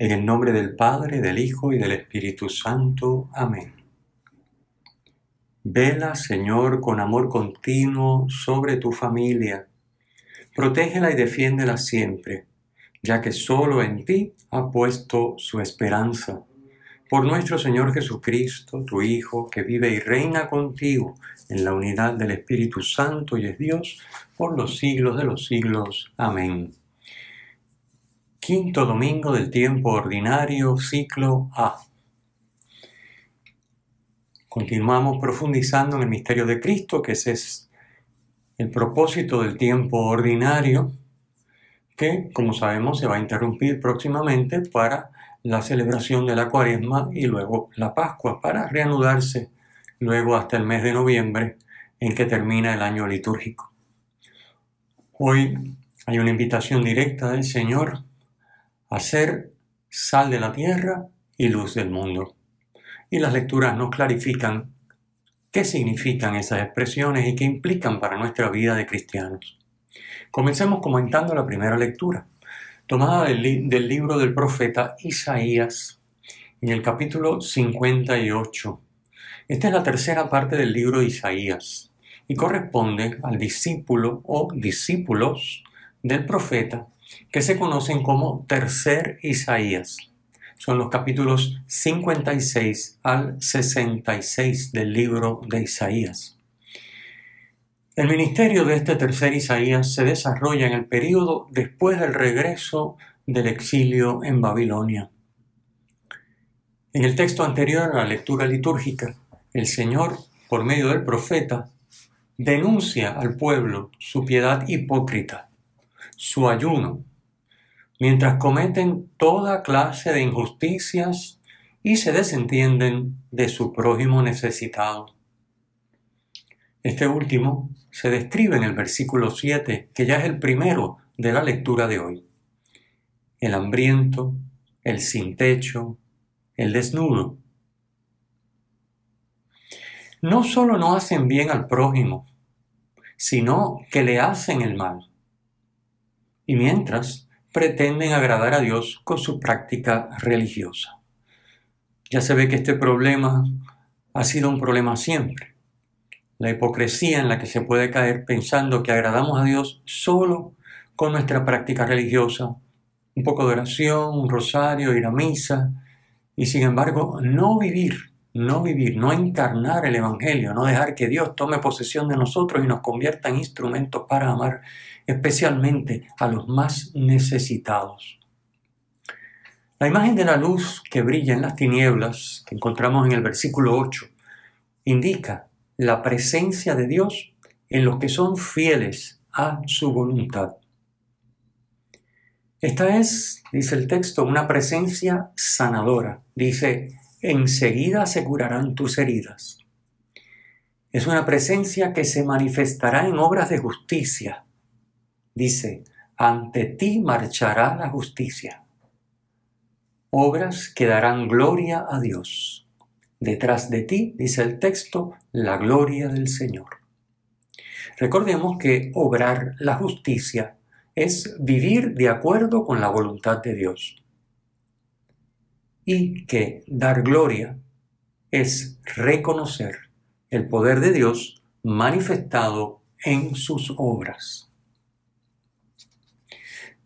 En el nombre del Padre, del Hijo y del Espíritu Santo. Amén. Vela, Señor, con amor continuo sobre tu familia. Protégela y defiéndela siempre, ya que solo en ti ha puesto su esperanza. Por nuestro Señor Jesucristo, tu Hijo, que vive y reina contigo en la unidad del Espíritu Santo y es Dios, por los siglos de los siglos. Amén. Quinto domingo del tiempo ordinario, ciclo A. Continuamos profundizando en el misterio de Cristo, que ese es el propósito del tiempo ordinario, que, como sabemos, se va a interrumpir próximamente para la celebración de la cuaresma y luego la Pascua, para reanudarse luego hasta el mes de noviembre, en que termina el año litúrgico. Hoy hay una invitación directa del Señor hacer sal de la tierra y luz del mundo. Y las lecturas nos clarifican qué significan esas expresiones y qué implican para nuestra vida de cristianos. Comencemos comentando la primera lectura, tomada del, del libro del profeta Isaías, en el capítulo 58. Esta es la tercera parte del libro de Isaías y corresponde al discípulo o discípulos del profeta que se conocen como Tercer Isaías. Son los capítulos 56 al 66 del libro de Isaías. El ministerio de este tercer Isaías se desarrolla en el período después del regreso del exilio en Babilonia. En el texto anterior a la lectura litúrgica, el Señor, por medio del profeta, denuncia al pueblo su piedad hipócrita su ayuno, mientras cometen toda clase de injusticias y se desentienden de su prójimo necesitado. Este último se describe en el versículo 7, que ya es el primero de la lectura de hoy. El hambriento, el sin techo, el desnudo. No solo no hacen bien al prójimo, sino que le hacen el mal y mientras pretenden agradar a Dios con su práctica religiosa. Ya se ve que este problema ha sido un problema siempre. La hipocresía en la que se puede caer pensando que agradamos a Dios solo con nuestra práctica religiosa, un poco de oración, un rosario, ir a misa, y sin embargo no vivir, no vivir, no encarnar el Evangelio, no dejar que Dios tome posesión de nosotros y nos convierta en instrumentos para amar especialmente a los más necesitados. La imagen de la luz que brilla en las tinieblas, que encontramos en el versículo 8, indica la presencia de Dios en los que son fieles a su voluntad. Esta es, dice el texto, una presencia sanadora. Dice, enseguida se curarán tus heridas. Es una presencia que se manifestará en obras de justicia, dice, ante ti marchará la justicia. Obras que darán gloria a Dios. Detrás de ti, dice el texto, la gloria del Señor. Recordemos que obrar la justicia es vivir de acuerdo con la voluntad de Dios. Y que dar gloria es reconocer el poder de Dios manifestado en sus obras.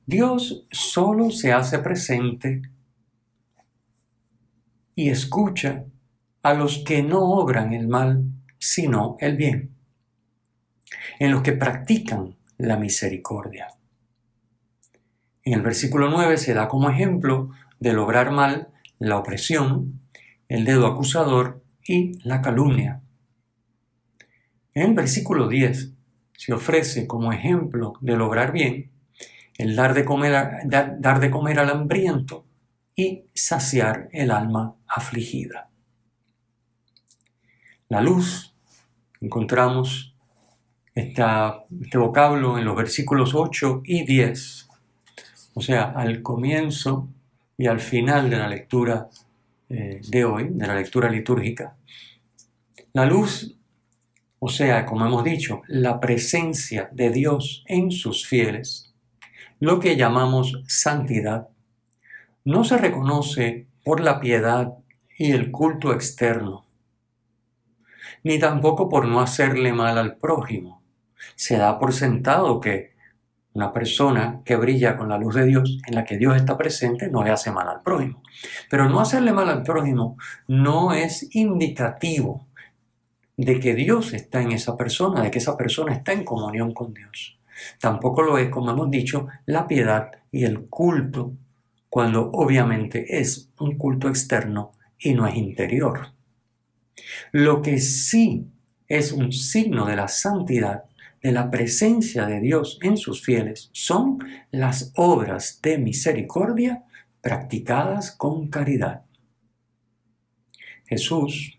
Dios solo se hace presente y escucha a los que no obran el mal, sino el bien, en los que practican la misericordia. En el versículo 9 se da como ejemplo de lograr mal la opresión, el dedo acusador y la calumnia. En el versículo 10 se ofrece como ejemplo de lograr bien el dar de comer, dar de comer al hambriento y saciar el alma afligida. La luz, encontramos este vocablo en los versículos 8 y 10, o sea, al comienzo y al final de la lectura eh, de hoy, de la lectura litúrgica. La luz, o sea, como hemos dicho, la presencia de Dios en sus fieles, lo que llamamos santidad, no se reconoce por la piedad y el culto externo, ni tampoco por no hacerle mal al prójimo. Se da por sentado que una persona que brilla con la luz de Dios, en la que Dios está presente, no le hace mal al prójimo. Pero no hacerle mal al prójimo no es indicativo de que Dios está en esa persona, de que esa persona está en comunión con Dios. Tampoco lo es, como hemos dicho, la piedad y el culto cuando obviamente es un culto externo y no es interior. Lo que sí es un signo de la santidad, de la presencia de Dios en sus fieles, son las obras de misericordia practicadas con caridad. Jesús,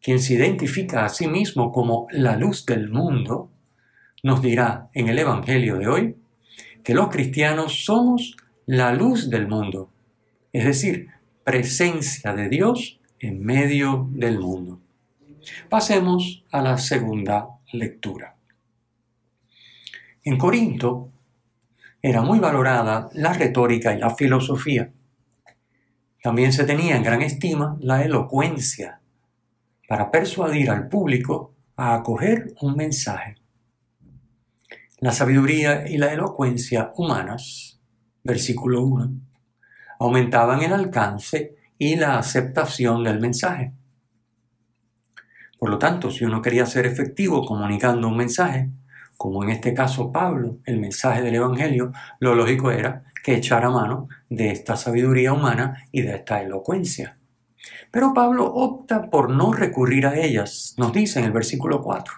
quien se identifica a sí mismo como la luz del mundo, nos dirá en el Evangelio de hoy que los cristianos somos la luz del mundo, es decir, presencia de Dios en medio del mundo. Pasemos a la segunda lectura. En Corinto era muy valorada la retórica y la filosofía. También se tenía en gran estima la elocuencia para persuadir al público a acoger un mensaje. La sabiduría y la elocuencia humanas versículo 1, aumentaban el alcance y la aceptación del mensaje. Por lo tanto, si uno quería ser efectivo comunicando un mensaje, como en este caso Pablo, el mensaje del Evangelio, lo lógico era que echara mano de esta sabiduría humana y de esta elocuencia. Pero Pablo opta por no recurrir a ellas, nos dice en el versículo 4,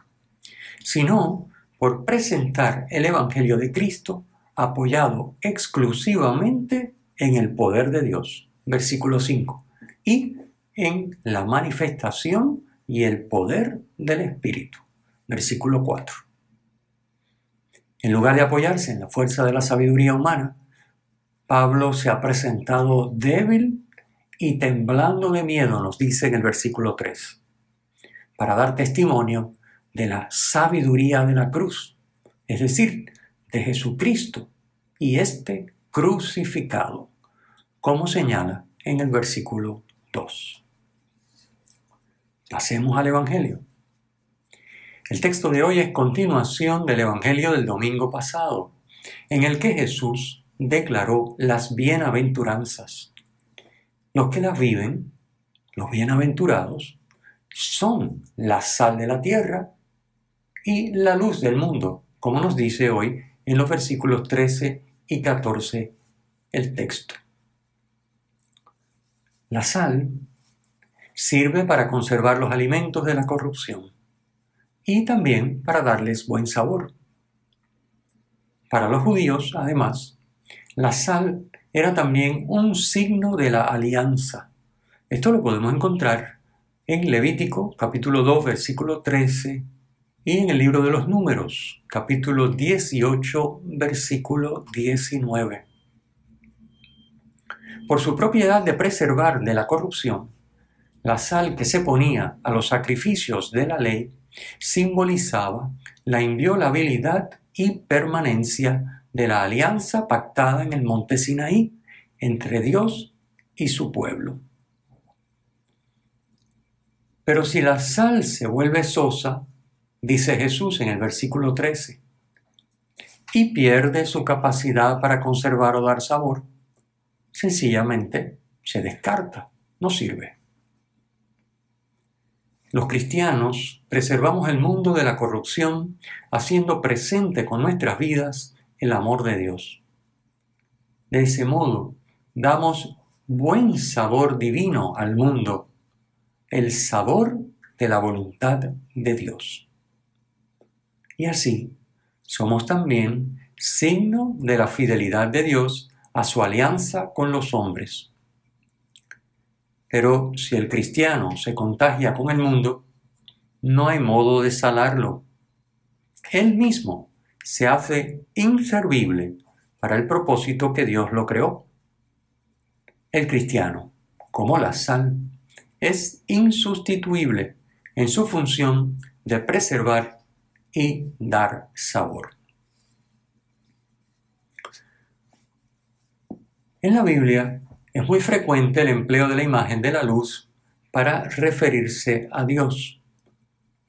sino por presentar el Evangelio de Cristo apoyado exclusivamente en el poder de Dios, versículo 5, y en la manifestación y el poder del Espíritu, versículo 4. En lugar de apoyarse en la fuerza de la sabiduría humana, Pablo se ha presentado débil y temblando de miedo, nos dice en el versículo 3, para dar testimonio de la sabiduría de la cruz, es decir, de Jesucristo y este crucificado, como señala en el versículo 2. Pasemos al Evangelio. El texto de hoy es continuación del Evangelio del domingo pasado, en el que Jesús declaró las bienaventuranzas. Los que las viven, los bienaventurados, son la sal de la tierra y la luz del mundo, como nos dice hoy en los versículos 13 y 14 el texto. La sal sirve para conservar los alimentos de la corrupción y también para darles buen sabor. Para los judíos, además, la sal era también un signo de la alianza. Esto lo podemos encontrar en Levítico capítulo 2 versículo 13 y en el libro de los números, capítulo 18, versículo 19. Por su propiedad de preservar de la corrupción, la sal que se ponía a los sacrificios de la ley simbolizaba la inviolabilidad y permanencia de la alianza pactada en el monte Sinaí entre Dios y su pueblo. Pero si la sal se vuelve sosa, dice Jesús en el versículo 13, y pierde su capacidad para conservar o dar sabor, sencillamente se descarta, no sirve. Los cristianos preservamos el mundo de la corrupción haciendo presente con nuestras vidas el amor de Dios. De ese modo, damos buen sabor divino al mundo, el sabor de la voluntad de Dios. Y así somos también signo de la fidelidad de Dios a su alianza con los hombres, Pero si el cristiano se contagia con el mundo, no hay modo de salarlo. Él mismo se hace inservible para el propósito que Dios lo creó. El cristiano, como la sal, es insustituible en su función de preservar y dar sabor. En la Biblia es muy frecuente el empleo de la imagen de la luz para referirse a Dios,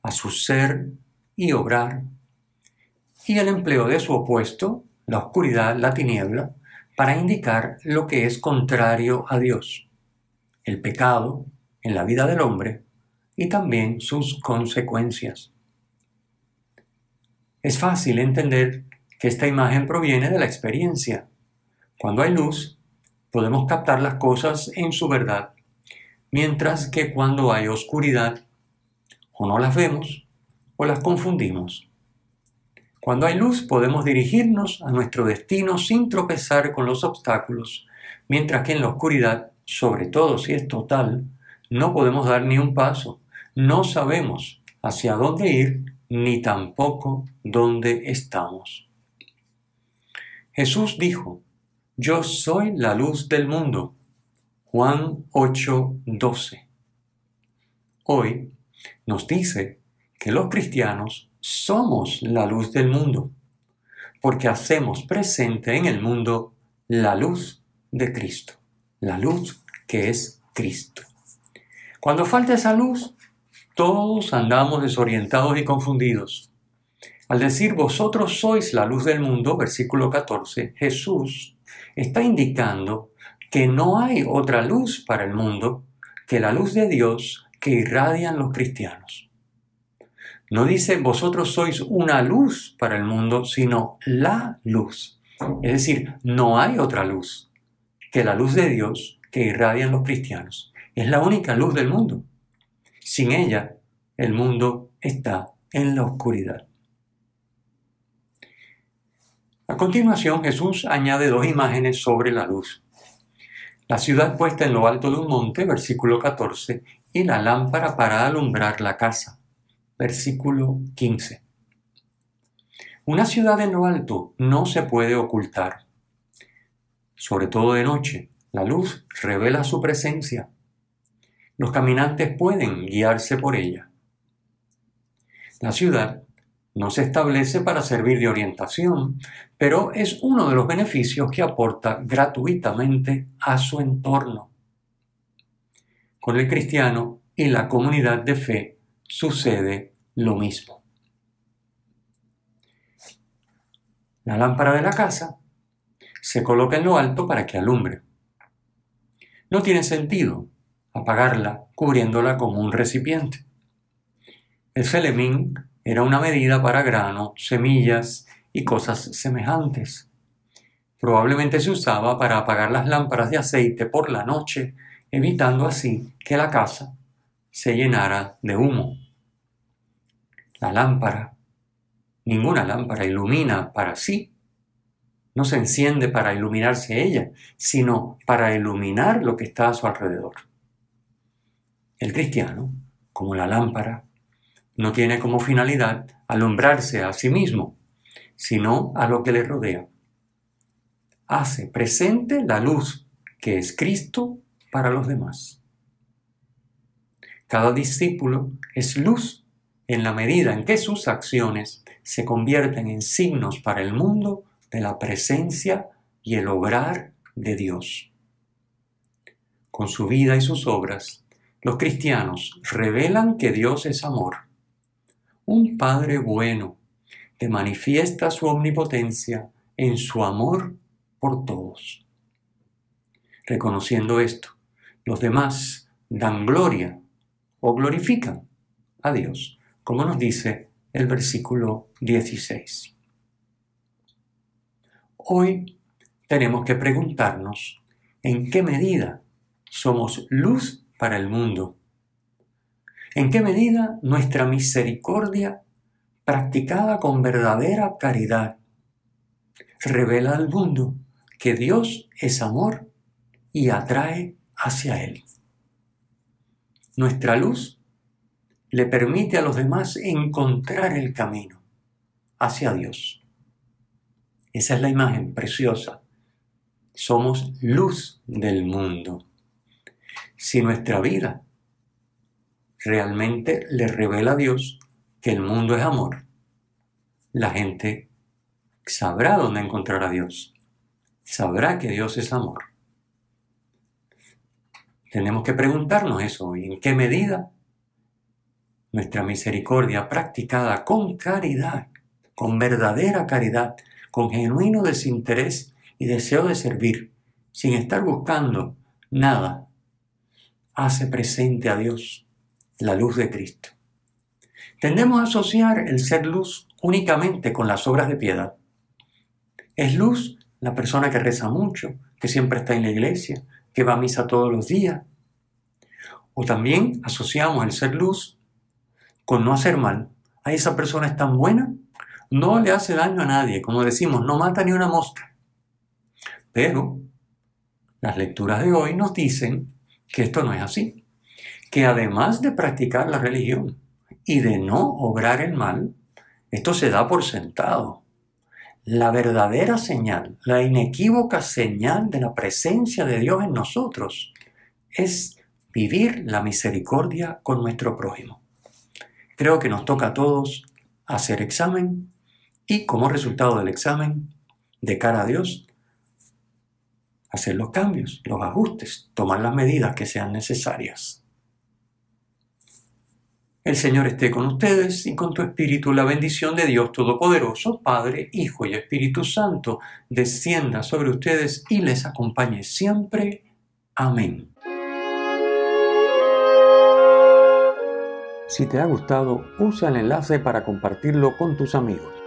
a su ser y obrar, y el empleo de su opuesto, la oscuridad, la tiniebla, para indicar lo que es contrario a Dios, el pecado en la vida del hombre y también sus consecuencias. Es fácil entender que esta imagen proviene de la experiencia. Cuando hay luz, podemos captar las cosas en su verdad, mientras que cuando hay oscuridad, o no las vemos o las confundimos. Cuando hay luz podemos dirigirnos a nuestro destino sin tropezar con los obstáculos, mientras que en la oscuridad, sobre todo si es total, no podemos dar ni un paso, no sabemos hacia dónde ir ni tampoco dónde estamos. Jesús dijo, yo soy la luz del mundo. Juan 8:12. Hoy nos dice que los cristianos somos la luz del mundo, porque hacemos presente en el mundo la luz de Cristo, la luz que es Cristo. Cuando falta esa luz, todos andamos desorientados y confundidos. Al decir vosotros sois la luz del mundo, versículo 14, Jesús está indicando que no hay otra luz para el mundo que la luz de Dios que irradian los cristianos. No dice vosotros sois una luz para el mundo, sino la luz. Es decir, no hay otra luz que la luz de Dios que irradian los cristianos. Es la única luz del mundo. Sin ella, el mundo está en la oscuridad. A continuación, Jesús añade dos imágenes sobre la luz. La ciudad puesta en lo alto de un monte, versículo 14, y la lámpara para alumbrar la casa, versículo 15. Una ciudad en lo alto no se puede ocultar. Sobre todo de noche, la luz revela su presencia. Los caminantes pueden guiarse por ella. La ciudad no se establece para servir de orientación, pero es uno de los beneficios que aporta gratuitamente a su entorno. Con el cristiano y la comunidad de fe sucede lo mismo. La lámpara de la casa se coloca en lo alto para que alumbre. No tiene sentido apagarla cubriéndola con un recipiente. El felemín era una medida para grano, semillas y cosas semejantes. Probablemente se usaba para apagar las lámparas de aceite por la noche, evitando así que la casa se llenara de humo. La lámpara, ninguna lámpara ilumina para sí, no se enciende para iluminarse ella, sino para iluminar lo que está a su alrededor. El cristiano, como la lámpara, no tiene como finalidad alumbrarse a sí mismo, sino a lo que le rodea. Hace presente la luz que es Cristo para los demás. Cada discípulo es luz en la medida en que sus acciones se convierten en signos para el mundo de la presencia y el obrar de Dios. Con su vida y sus obras, los cristianos revelan que Dios es amor un Padre bueno que manifiesta su omnipotencia en su amor por todos. Reconociendo esto, los demás dan gloria o glorifican a Dios, como nos dice el versículo 16. Hoy tenemos que preguntarnos en qué medida somos luz para el mundo ¿En qué medida nuestra misericordia, practicada con verdadera caridad, revela al mundo que Dios es amor y atrae hacia Él? Nuestra luz le permite a los demás encontrar el camino hacia Dios. Esa es la imagen preciosa. Somos luz del mundo. Si nuestra vida realmente le revela a Dios que el mundo es amor, la gente sabrá dónde encontrar a Dios. Sabrá que Dios es amor. Tenemos que preguntarnos eso, ¿en qué medida nuestra misericordia practicada con caridad, con verdadera caridad, con genuino desinterés y deseo de servir, sin estar buscando nada, hace presente a Dios la luz de Cristo. Tendemos a asociar el ser luz únicamente con las obras de piedad. Es luz la persona que reza mucho, que siempre está en la iglesia, que va a misa todos los días. O también asociamos el ser luz con no hacer mal. A esa persona es tan buena, no le hace daño a nadie, como decimos, no mata ni una mosca. Pero las lecturas de hoy nos dicen que esto no es así, que además de practicar la religión y de no obrar el mal, esto se da por sentado. La verdadera señal, la inequívoca señal de la presencia de Dios en nosotros es vivir la misericordia con nuestro prójimo. Creo que nos toca a todos hacer examen y como resultado del examen, de cara a Dios, hacer los cambios, los ajustes, tomar las medidas que sean necesarias. El Señor esté con ustedes y con tu espíritu. La bendición de Dios Todopoderoso, Padre, Hijo y Espíritu Santo, descienda sobre ustedes y les acompañe siempre. Amén. Si te ha gustado, usa el enlace para compartirlo con tus amigos.